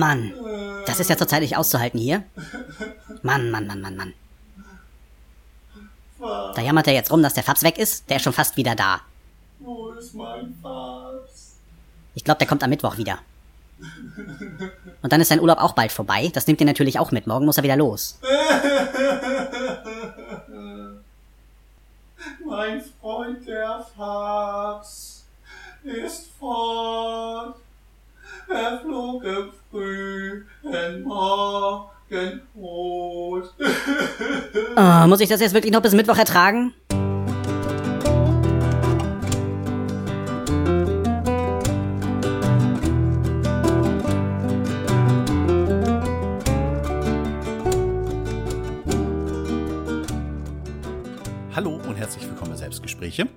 Mann. Das ist ja zurzeit nicht auszuhalten hier. Mann, Mann, Mann, Mann, Mann. Da jammert er jetzt rum, dass der Fabs weg ist. Der ist schon fast wieder da. Wo ist mein Fabs? Ich glaube, der kommt am Mittwoch wieder. Und dann ist sein Urlaub auch bald vorbei. Das nimmt ihr natürlich auch mit. Morgen muss er wieder los. mein Freund der Fabs ist fort. Er flog im frühen Morgenrot. Oh, muss ich das jetzt wirklich noch bis Mittwoch ertragen? Hallo und herzlich willkommen bei Selbstgespräche.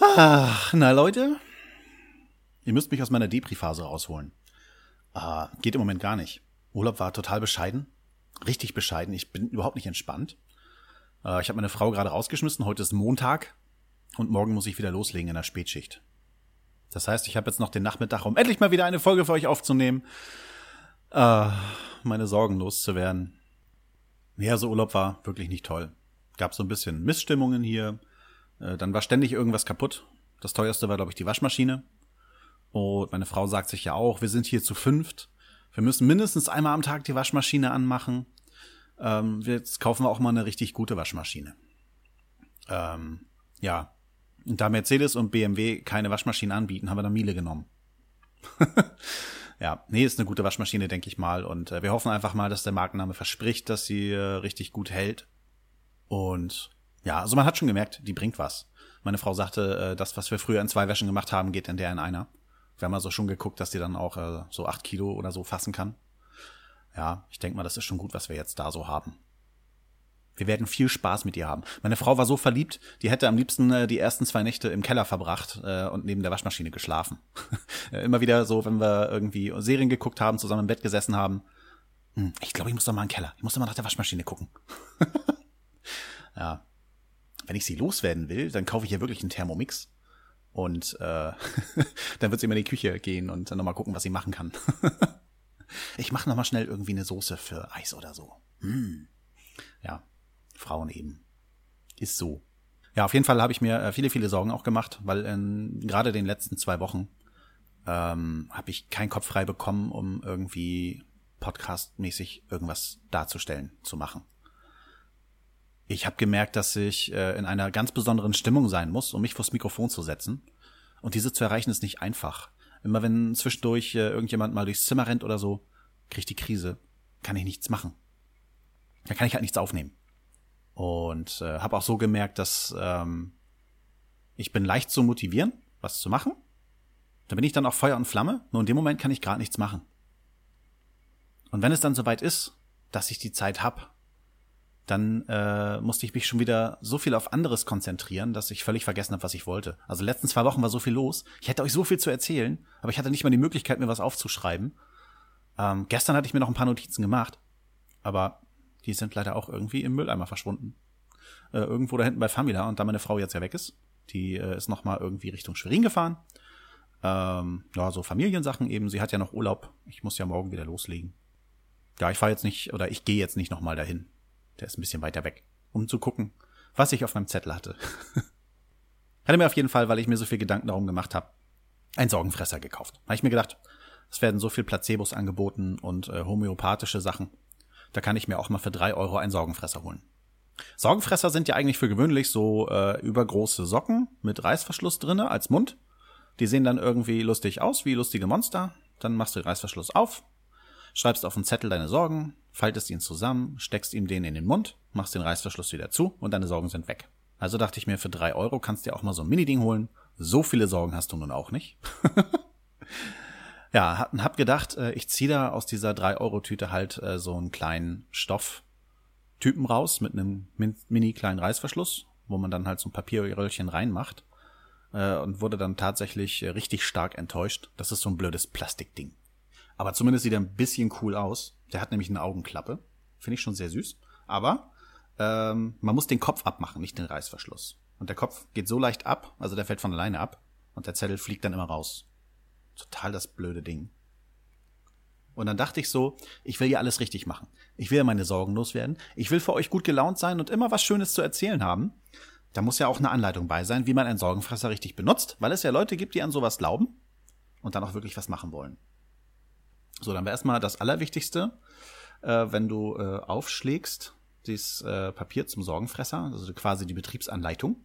Ach, na Leute, ihr müsst mich aus meiner Depri-Phase rausholen. Ah, geht im Moment gar nicht. Urlaub war total bescheiden, richtig bescheiden. Ich bin überhaupt nicht entspannt. Äh, ich habe meine Frau gerade rausgeschmissen. Heute ist Montag und morgen muss ich wieder loslegen in der Spätschicht. Das heißt, ich habe jetzt noch den Nachmittag, um endlich mal wieder eine Folge für euch aufzunehmen, äh, meine Sorgen loszuwerden. Ja, so Urlaub war wirklich nicht toll gab so ein bisschen Missstimmungen hier. Äh, dann war ständig irgendwas kaputt. Das teuerste war, glaube ich, die Waschmaschine. Und meine Frau sagt sich ja auch, wir sind hier zu fünft. Wir müssen mindestens einmal am Tag die Waschmaschine anmachen. Ähm, jetzt kaufen wir auch mal eine richtig gute Waschmaschine. Ähm, ja. Und da Mercedes und BMW keine Waschmaschine anbieten, haben wir da Miele genommen. ja, nee, ist eine gute Waschmaschine, denke ich mal. Und äh, wir hoffen einfach mal, dass der Markenname verspricht, dass sie äh, richtig gut hält. Und ja, also man hat schon gemerkt, die bringt was. Meine Frau sagte, äh, das, was wir früher in zwei Wäschen gemacht haben, geht in der in einer. Wir haben also schon geguckt, dass die dann auch äh, so acht Kilo oder so fassen kann. Ja, ich denke mal, das ist schon gut, was wir jetzt da so haben. Wir werden viel Spaß mit ihr haben. Meine Frau war so verliebt, die hätte am liebsten äh, die ersten zwei Nächte im Keller verbracht äh, und neben der Waschmaschine geschlafen. Immer wieder so, wenn wir irgendwie Serien geguckt haben, zusammen im Bett gesessen haben. Hm, ich glaube, ich muss doch mal in den Keller. Ich muss doch mal nach der Waschmaschine gucken. Ja. Wenn ich sie loswerden will, dann kaufe ich ja wirklich einen Thermomix. Und äh, dann wird sie immer in die Küche gehen und dann nochmal gucken, was sie machen kann. ich mache nochmal schnell irgendwie eine Soße für Eis oder so. Hm. Ja, Frauen eben. Ist so. Ja, auf jeden Fall habe ich mir äh, viele, viele Sorgen auch gemacht, weil in gerade den letzten zwei Wochen ähm, habe ich keinen Kopf frei bekommen, um irgendwie podcastmäßig irgendwas darzustellen, zu machen ich habe gemerkt, dass ich äh, in einer ganz besonderen Stimmung sein muss, um mich vors Mikrofon zu setzen. Und diese zu erreichen ist nicht einfach. Immer wenn zwischendurch äh, irgendjemand mal durchs Zimmer rennt oder so, krieg ich die Krise, kann ich nichts machen. Da kann ich halt nichts aufnehmen. Und äh, habe auch so gemerkt, dass ähm, ich bin leicht zu motivieren, was zu machen. Da bin ich dann auch Feuer und Flamme, nur in dem Moment kann ich gerade nichts machen. Und wenn es dann soweit ist, dass ich die Zeit hab, dann äh, musste ich mich schon wieder so viel auf anderes konzentrieren, dass ich völlig vergessen habe, was ich wollte. Also letzten zwei Wochen war so viel los. Ich hätte euch so viel zu erzählen, aber ich hatte nicht mal die Möglichkeit, mir was aufzuschreiben. Ähm, gestern hatte ich mir noch ein paar Notizen gemacht, aber die sind leider auch irgendwie im Mülleimer verschwunden. Äh, irgendwo da hinten bei Famila und da meine Frau jetzt ja weg ist, die äh, ist noch mal irgendwie Richtung Schwerin gefahren. Ähm, ja, so Familiensachen eben. Sie hat ja noch Urlaub. Ich muss ja morgen wieder loslegen. Ja, ich fahre jetzt nicht oder ich gehe jetzt nicht noch mal dahin. Der ist ein bisschen weiter weg, um zu gucken, was ich auf meinem Zettel hatte. hatte mir auf jeden Fall, weil ich mir so viel Gedanken darum gemacht habe, einen Sorgenfresser gekauft. Habe ich mir gedacht, es werden so viel Placebos angeboten und äh, homöopathische Sachen. Da kann ich mir auch mal für drei Euro einen Sorgenfresser holen. Sorgenfresser sind ja eigentlich für gewöhnlich so äh, übergroße Socken mit Reißverschluss drinne als Mund. Die sehen dann irgendwie lustig aus, wie lustige Monster. Dann machst du den Reißverschluss auf, schreibst auf einen Zettel deine Sorgen, faltest ihn zusammen, steckst ihm den in den Mund, machst den Reißverschluss wieder zu und deine Sorgen sind weg. Also dachte ich mir, für drei Euro kannst du dir auch mal so ein Mini-Ding holen. So viele Sorgen hast du nun auch nicht. ja, hab, gedacht, äh, ich ziehe da aus dieser 3-Euro-Tüte halt äh, so einen kleinen Stofftypen raus mit einem mini kleinen Reißverschluss, wo man dann halt so ein Papierröllchen reinmacht. Äh, und wurde dann tatsächlich richtig stark enttäuscht. Das ist so ein blödes Plastikding. Aber zumindest sieht er ein bisschen cool aus. Der hat nämlich eine Augenklappe. Finde ich schon sehr süß. Aber ähm, man muss den Kopf abmachen, nicht den Reißverschluss. Und der Kopf geht so leicht ab, also der fällt von alleine ab. Und der Zettel fliegt dann immer raus. Total das blöde Ding. Und dann dachte ich so, ich will ja alles richtig machen. Ich will ja meine Sorgen loswerden. Ich will für euch gut gelaunt sein und immer was Schönes zu erzählen haben. Da muss ja auch eine Anleitung bei sein, wie man einen Sorgenfresser richtig benutzt, weil es ja Leute gibt, die an sowas glauben und dann auch wirklich was machen wollen. So, dann wäre erstmal das Allerwichtigste, äh, wenn du äh, aufschlägst, dieses äh, Papier zum Sorgenfresser, also quasi die Betriebsanleitung.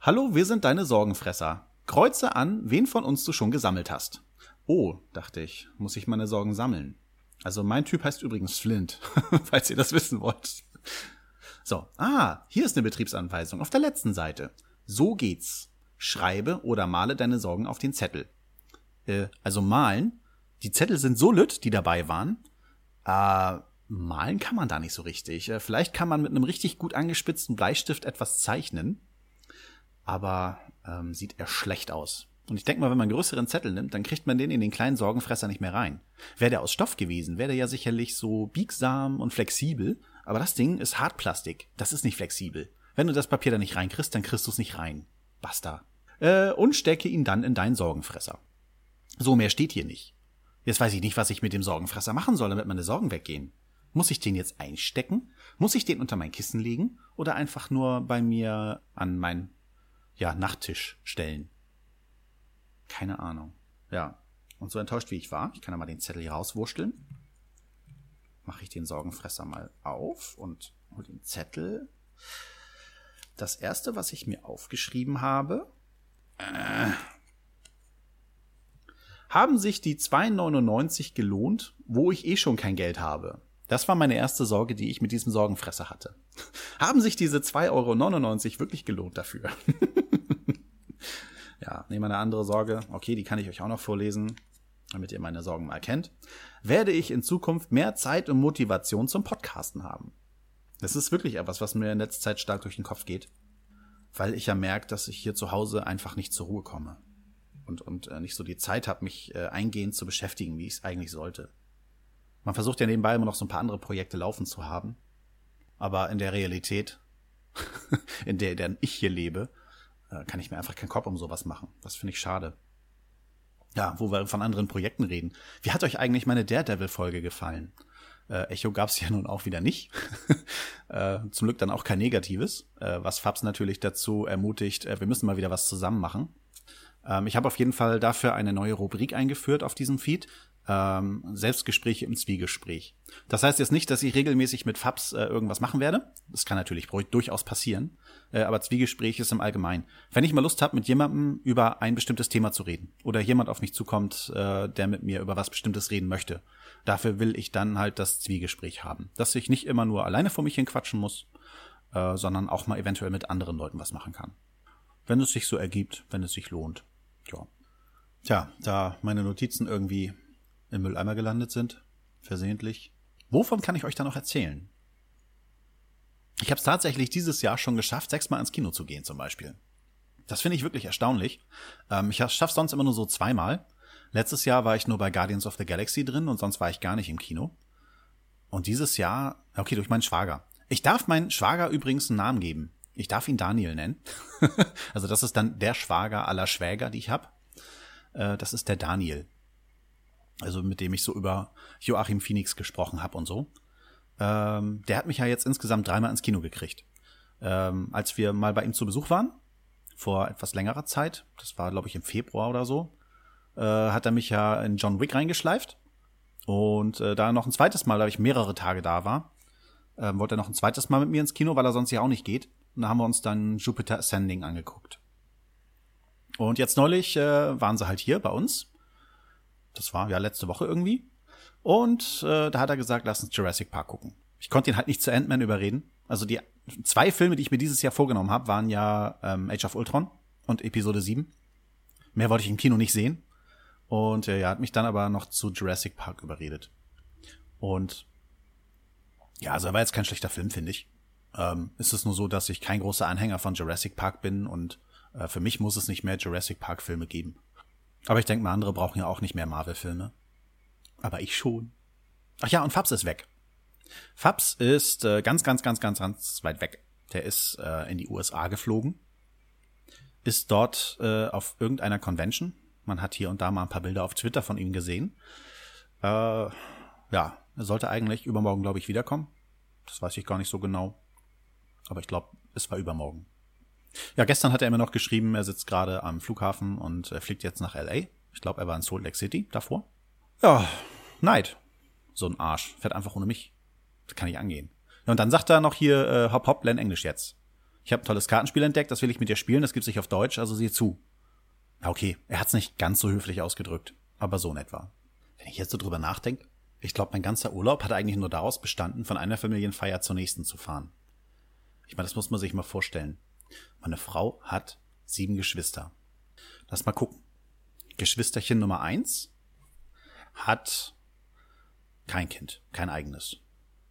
Hallo, wir sind deine Sorgenfresser. Kreuze an, wen von uns du schon gesammelt hast. Oh, dachte ich, muss ich meine Sorgen sammeln. Also mein Typ heißt übrigens Flint, falls ihr das wissen wollt. So, ah, hier ist eine Betriebsanweisung auf der letzten Seite. So geht's. Schreibe oder male deine Sorgen auf den Zettel. Äh, also malen. Die Zettel sind so lütt, die dabei waren. Äh, malen kann man da nicht so richtig. Äh, vielleicht kann man mit einem richtig gut angespitzten Bleistift etwas zeichnen. Aber ähm, sieht eher schlecht aus. Und ich denke mal, wenn man größeren Zettel nimmt, dann kriegt man den in den kleinen Sorgenfresser nicht mehr rein. Wäre der aus Stoff gewesen, wäre der ja sicherlich so biegsam und flexibel. Aber das Ding ist Hartplastik. Das ist nicht flexibel. Wenn du das Papier da nicht reinkriegst, dann kriegst du es nicht rein. Basta. Äh, und stecke ihn dann in deinen Sorgenfresser. So mehr steht hier nicht. Jetzt weiß ich nicht, was ich mit dem Sorgenfresser machen soll, damit meine Sorgen weggehen. Muss ich den jetzt einstecken? Muss ich den unter mein Kissen legen? Oder einfach nur bei mir an mein, ja, Nachttisch stellen? Keine Ahnung. Ja. Und so enttäuscht wie ich war, ich kann ja mal den Zettel hier rauswurschteln. Mache ich den Sorgenfresser mal auf und hol den Zettel. Das erste, was ich mir aufgeschrieben habe, äh, haben sich die 2,99 gelohnt, wo ich eh schon kein Geld habe? Das war meine erste Sorge, die ich mit diesem Sorgenfresser hatte. haben sich diese 2,99 Euro wirklich gelohnt dafür? Ja, nehmen wir eine andere Sorge. Okay, die kann ich euch auch noch vorlesen, damit ihr meine Sorgen mal kennt. Werde ich in Zukunft mehr Zeit und Motivation zum Podcasten haben? Das ist wirklich etwas, was mir in letzter Zeit stark durch den Kopf geht, weil ich ja merke, dass ich hier zu Hause einfach nicht zur Ruhe komme und, und äh, nicht so die Zeit habe, mich äh, eingehend zu beschäftigen, wie ich es eigentlich sollte. Man versucht ja nebenbei immer noch so ein paar andere Projekte laufen zu haben, aber in der Realität, in der, der ich hier lebe, äh, kann ich mir einfach keinen Kopf um sowas machen. Das finde ich schade. Ja, wo wir von anderen Projekten reden. Wie hat euch eigentlich meine Daredevil-Folge gefallen? Äh, Echo gab es ja nun auch wieder nicht. äh, zum Glück dann auch kein Negatives, äh, was Fabs natürlich dazu ermutigt, äh, wir müssen mal wieder was zusammen machen. Ähm, ich habe auf jeden Fall dafür eine neue Rubrik eingeführt auf diesem Feed ähm, Selbstgespräche im Zwiegespräch. Das heißt jetzt nicht, dass ich regelmäßig mit Fabs äh, irgendwas machen werde. Das kann natürlich durchaus passieren. Äh, aber Zwiegespräch ist im Allgemeinen. Wenn ich mal Lust habe, mit jemandem über ein bestimmtes Thema zu reden oder jemand auf mich zukommt, äh, der mit mir über was Bestimmtes reden möchte, dafür will ich dann halt das Zwiegespräch haben. Dass ich nicht immer nur alleine vor mich hin quatschen muss, äh, sondern auch mal eventuell mit anderen Leuten was machen kann. Wenn es sich so ergibt, wenn es sich lohnt. Ja. Tja, da meine Notizen irgendwie im Mülleimer gelandet sind, versehentlich. Wovon kann ich euch da noch erzählen? Ich habe es tatsächlich dieses Jahr schon geschafft, sechsmal ins Kino zu gehen zum Beispiel. Das finde ich wirklich erstaunlich. Ähm, ich schaffe sonst immer nur so zweimal. Letztes Jahr war ich nur bei Guardians of the Galaxy drin und sonst war ich gar nicht im Kino. Und dieses Jahr, okay, durch meinen Schwager. Ich darf meinen Schwager übrigens einen Namen geben. Ich darf ihn Daniel nennen. also das ist dann der Schwager aller Schwäger, die ich habe. Äh, das ist der Daniel also mit dem ich so über Joachim Phoenix gesprochen habe und so. Ähm, der hat mich ja jetzt insgesamt dreimal ins Kino gekriegt. Ähm, als wir mal bei ihm zu Besuch waren, vor etwas längerer Zeit, das war glaube ich im Februar oder so, äh, hat er mich ja in John Wick reingeschleift. Und äh, da noch ein zweites Mal, da ich mehrere Tage da war, äh, wollte er noch ein zweites Mal mit mir ins Kino, weil er sonst ja auch nicht geht. Und da haben wir uns dann Jupiter Ascending angeguckt. Und jetzt neulich äh, waren sie halt hier bei uns das war ja letzte Woche irgendwie. Und äh, da hat er gesagt, lass uns Jurassic Park gucken. Ich konnte ihn halt nicht zu Ant-Man überreden. Also die zwei Filme, die ich mir dieses Jahr vorgenommen habe, waren ja ähm, Age of Ultron und Episode 7. Mehr wollte ich im Kino nicht sehen. Und äh, er hat mich dann aber noch zu Jurassic Park überredet. Und ja, also er war jetzt kein schlechter Film, finde ich. Ähm, ist es nur so, dass ich kein großer Anhänger von Jurassic Park bin und äh, für mich muss es nicht mehr Jurassic Park Filme geben. Aber ich denke mal, andere brauchen ja auch nicht mehr Marvel-Filme. Aber ich schon. Ach ja, und Fabs ist weg. Fabs ist äh, ganz, ganz, ganz, ganz, ganz weit weg. Der ist äh, in die USA geflogen, ist dort äh, auf irgendeiner Convention. Man hat hier und da mal ein paar Bilder auf Twitter von ihm gesehen. Äh, ja, er sollte eigentlich übermorgen, glaube ich, wiederkommen. Das weiß ich gar nicht so genau. Aber ich glaube, es war übermorgen. Ja, gestern hat er mir noch geschrieben, er sitzt gerade am Flughafen und er fliegt jetzt nach LA. Ich glaube, er war in Salt Lake City davor. Ja, Neid. So ein Arsch. Fährt einfach ohne mich. Das kann ich angehen. Ja, und dann sagt er noch hier, äh, hopp, hopp, lern Englisch jetzt. Ich habe ein tolles Kartenspiel entdeckt, das will ich mit dir spielen, das gibt's nicht auf Deutsch, also sieh zu. Ja, okay, er hat's nicht ganz so höflich ausgedrückt, aber so in etwa. Wenn ich jetzt so drüber nachdenke, ich glaube, mein ganzer Urlaub hat eigentlich nur daraus bestanden, von einer Familienfeier zur nächsten zu fahren. Ich meine, das muss man sich mal vorstellen. Meine Frau hat sieben Geschwister. Lass mal gucken. Geschwisterchen Nummer eins hat kein Kind, kein eigenes.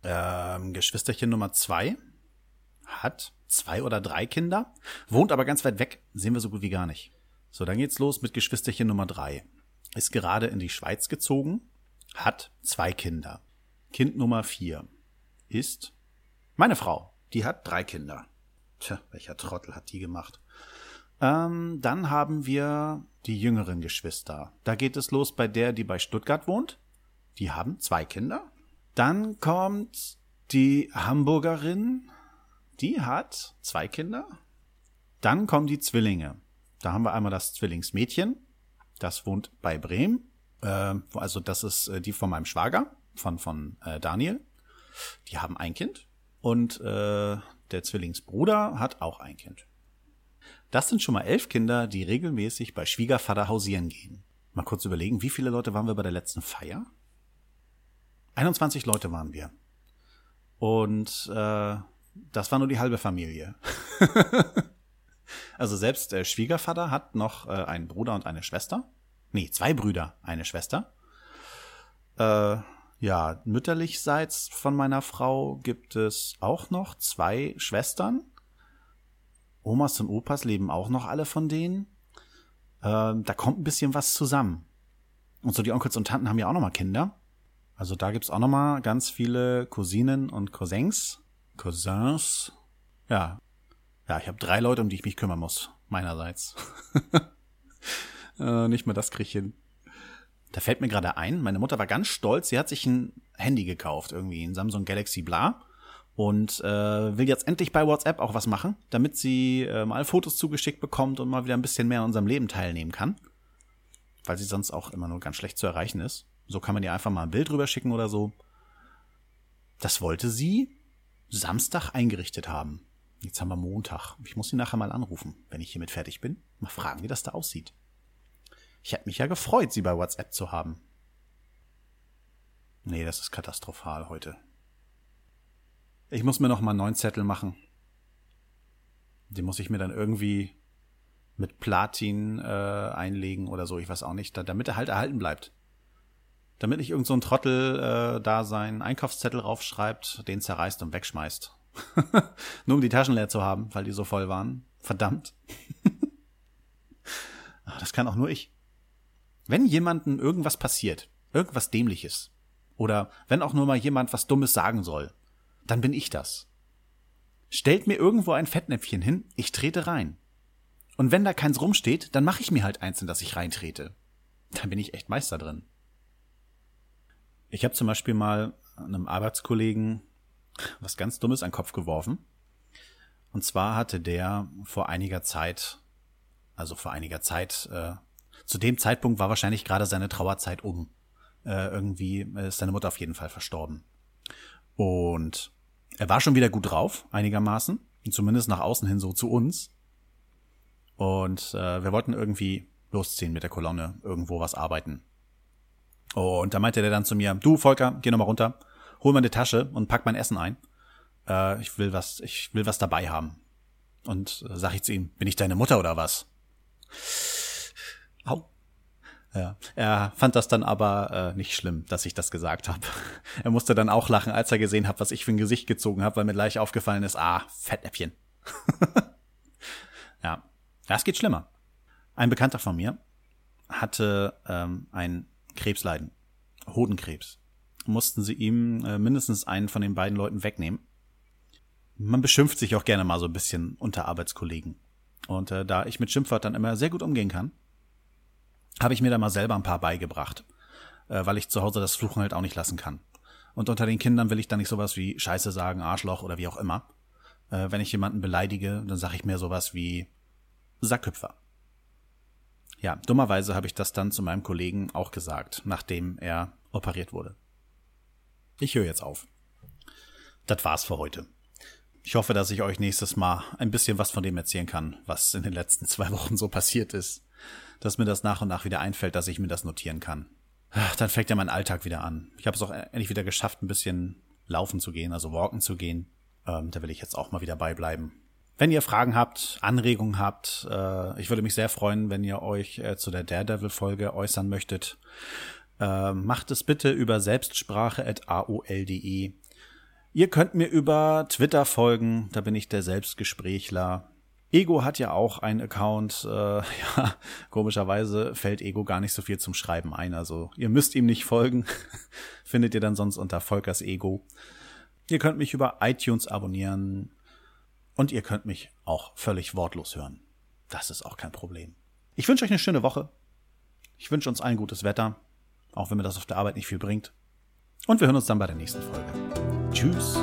Ähm, Geschwisterchen Nummer zwei hat zwei oder drei Kinder, wohnt aber ganz weit weg, sehen wir so gut wie gar nicht. So, dann geht's los mit Geschwisterchen Nummer drei. Ist gerade in die Schweiz gezogen, hat zwei Kinder. Kind Nummer vier ist meine Frau. Die hat drei Kinder. Tja, welcher Trottel hat die gemacht? Ähm, dann haben wir die jüngeren Geschwister. Da geht es los bei der, die bei Stuttgart wohnt. Die haben zwei Kinder. Dann kommt die Hamburgerin. Die hat zwei Kinder. Dann kommen die Zwillinge. Da haben wir einmal das Zwillingsmädchen. Das wohnt bei Bremen. Äh, also das ist äh, die von meinem Schwager, von, von äh, Daniel. Die haben ein Kind. Und äh, der Zwillingsbruder hat auch ein Kind. Das sind schon mal elf Kinder, die regelmäßig bei Schwiegervater hausieren gehen. Mal kurz überlegen, wie viele Leute waren wir bei der letzten Feier? 21 Leute waren wir. Und äh, das war nur die halbe Familie. also selbst der Schwiegervater hat noch äh, einen Bruder und eine Schwester. Nee, zwei Brüder, eine Schwester. Äh, ja, mütterlichseits von meiner Frau gibt es auch noch zwei Schwestern. Omas und Opas leben auch noch alle von denen. Ähm, da kommt ein bisschen was zusammen. Und so die Onkels und Tanten haben ja auch noch mal Kinder. Also da gibt's auch noch mal ganz viele Cousinen und Cousins. Cousins. Ja. Ja, ich habe drei Leute, um die ich mich kümmern muss. Meinerseits. äh, nicht mal das krieg ich hin. Da fällt mir gerade ein, meine Mutter war ganz stolz, sie hat sich ein Handy gekauft, irgendwie ein Samsung Galaxy Bla und äh, will jetzt endlich bei WhatsApp auch was machen, damit sie äh, mal Fotos zugeschickt bekommt und mal wieder ein bisschen mehr an unserem Leben teilnehmen kann, weil sie sonst auch immer nur ganz schlecht zu erreichen ist. So kann man ihr einfach mal ein Bild rüber schicken oder so. Das wollte sie Samstag eingerichtet haben. Jetzt haben wir Montag. Ich muss sie nachher mal anrufen, wenn ich hiermit fertig bin. Mal fragen, wie das da aussieht. Ich hätte mich ja gefreut, sie bei WhatsApp zu haben. Nee, das ist katastrophal heute. Ich muss mir noch mal einen neuen Zettel machen. Den muss ich mir dann irgendwie mit Platin äh, einlegen oder so, ich weiß auch nicht, da, damit er halt erhalten bleibt. Damit nicht irgend so Trottel äh, da seinen Einkaufszettel raufschreibt, den zerreißt und wegschmeißt. Nur um die Taschen leer zu haben, weil die so voll waren. Verdammt. das kann auch nur ich. Wenn jemandem irgendwas passiert, irgendwas Dämliches, oder wenn auch nur mal jemand was Dummes sagen soll, dann bin ich das. Stellt mir irgendwo ein Fettnäpfchen hin, ich trete rein. Und wenn da keins rumsteht, dann mache ich mir halt eins, in das ich reintrete. Da bin ich echt Meister drin. Ich habe zum Beispiel mal einem Arbeitskollegen was ganz Dummes an den Kopf geworfen. Und zwar hatte der vor einiger Zeit, also vor einiger Zeit, äh, zu dem Zeitpunkt war wahrscheinlich gerade seine Trauerzeit um. Äh, irgendwie ist seine Mutter auf jeden Fall verstorben. Und er war schon wieder gut drauf, einigermaßen. Zumindest nach außen hin so zu uns. Und äh, wir wollten irgendwie losziehen mit der Kolonne, irgendwo was arbeiten. Und da meinte der dann zu mir, du Volker, geh nochmal runter, hol mal eine Tasche und pack mein Essen ein. Äh, ich will was, ich will was dabei haben. Und äh, sag ich zu ihm, bin ich deine Mutter oder was? Au. Ja, er fand das dann aber äh, nicht schlimm, dass ich das gesagt habe. Er musste dann auch lachen, als er gesehen hat, was ich für ein Gesicht gezogen habe, weil mir gleich aufgefallen ist, ah, Fettäppchen. ja, das geht schlimmer. Ein Bekannter von mir hatte ähm, ein Krebsleiden, Hodenkrebs. Mussten sie ihm äh, mindestens einen von den beiden Leuten wegnehmen. Man beschimpft sich auch gerne mal so ein bisschen unter Arbeitskollegen. Und äh, da ich mit Schimpfwörtern immer sehr gut umgehen kann, habe ich mir da mal selber ein paar beigebracht. äh, weil ich zu Hause das Fluchen halt auch nicht lassen kann. Und unter den Kindern will ich dann nicht sowas wie Scheiße sagen, Arschloch oder wie auch immer. Äh, wenn ich jemanden beleidige, dann sage ich mir sowas wie Sackhüpfer. Ja, dummerweise habe ich das dann zu meinem Kollegen auch gesagt, nachdem er operiert wurde. Ich höre jetzt auf. Das war's für heute. Ich hoffe, dass ich euch nächstes Mal ein bisschen was von dem erzählen kann, was in den letzten zwei Wochen so passiert ist. Dass mir das nach und nach wieder einfällt, dass ich mir das notieren kann. Dann fängt ja mein Alltag wieder an. Ich habe es auch endlich wieder geschafft, ein bisschen laufen zu gehen, also walken zu gehen. Ähm, da will ich jetzt auch mal wieder beibleiben. Wenn ihr Fragen habt, Anregungen habt, äh, ich würde mich sehr freuen, wenn ihr euch äh, zu der Daredevil-Folge äußern möchtet. Äh, macht es bitte über selbstsprache.aol.de. Ihr könnt mir über Twitter folgen, da bin ich der Selbstgesprächler. Ego hat ja auch einen Account. Äh, ja, komischerweise fällt Ego gar nicht so viel zum Schreiben ein. Also ihr müsst ihm nicht folgen. Findet ihr dann sonst unter Volkers Ego. Ihr könnt mich über iTunes abonnieren. Und ihr könnt mich auch völlig wortlos hören. Das ist auch kein Problem. Ich wünsche euch eine schöne Woche. Ich wünsche uns allen gutes Wetter, auch wenn mir das auf der Arbeit nicht viel bringt. Und wir hören uns dann bei der nächsten Folge. Tschüss.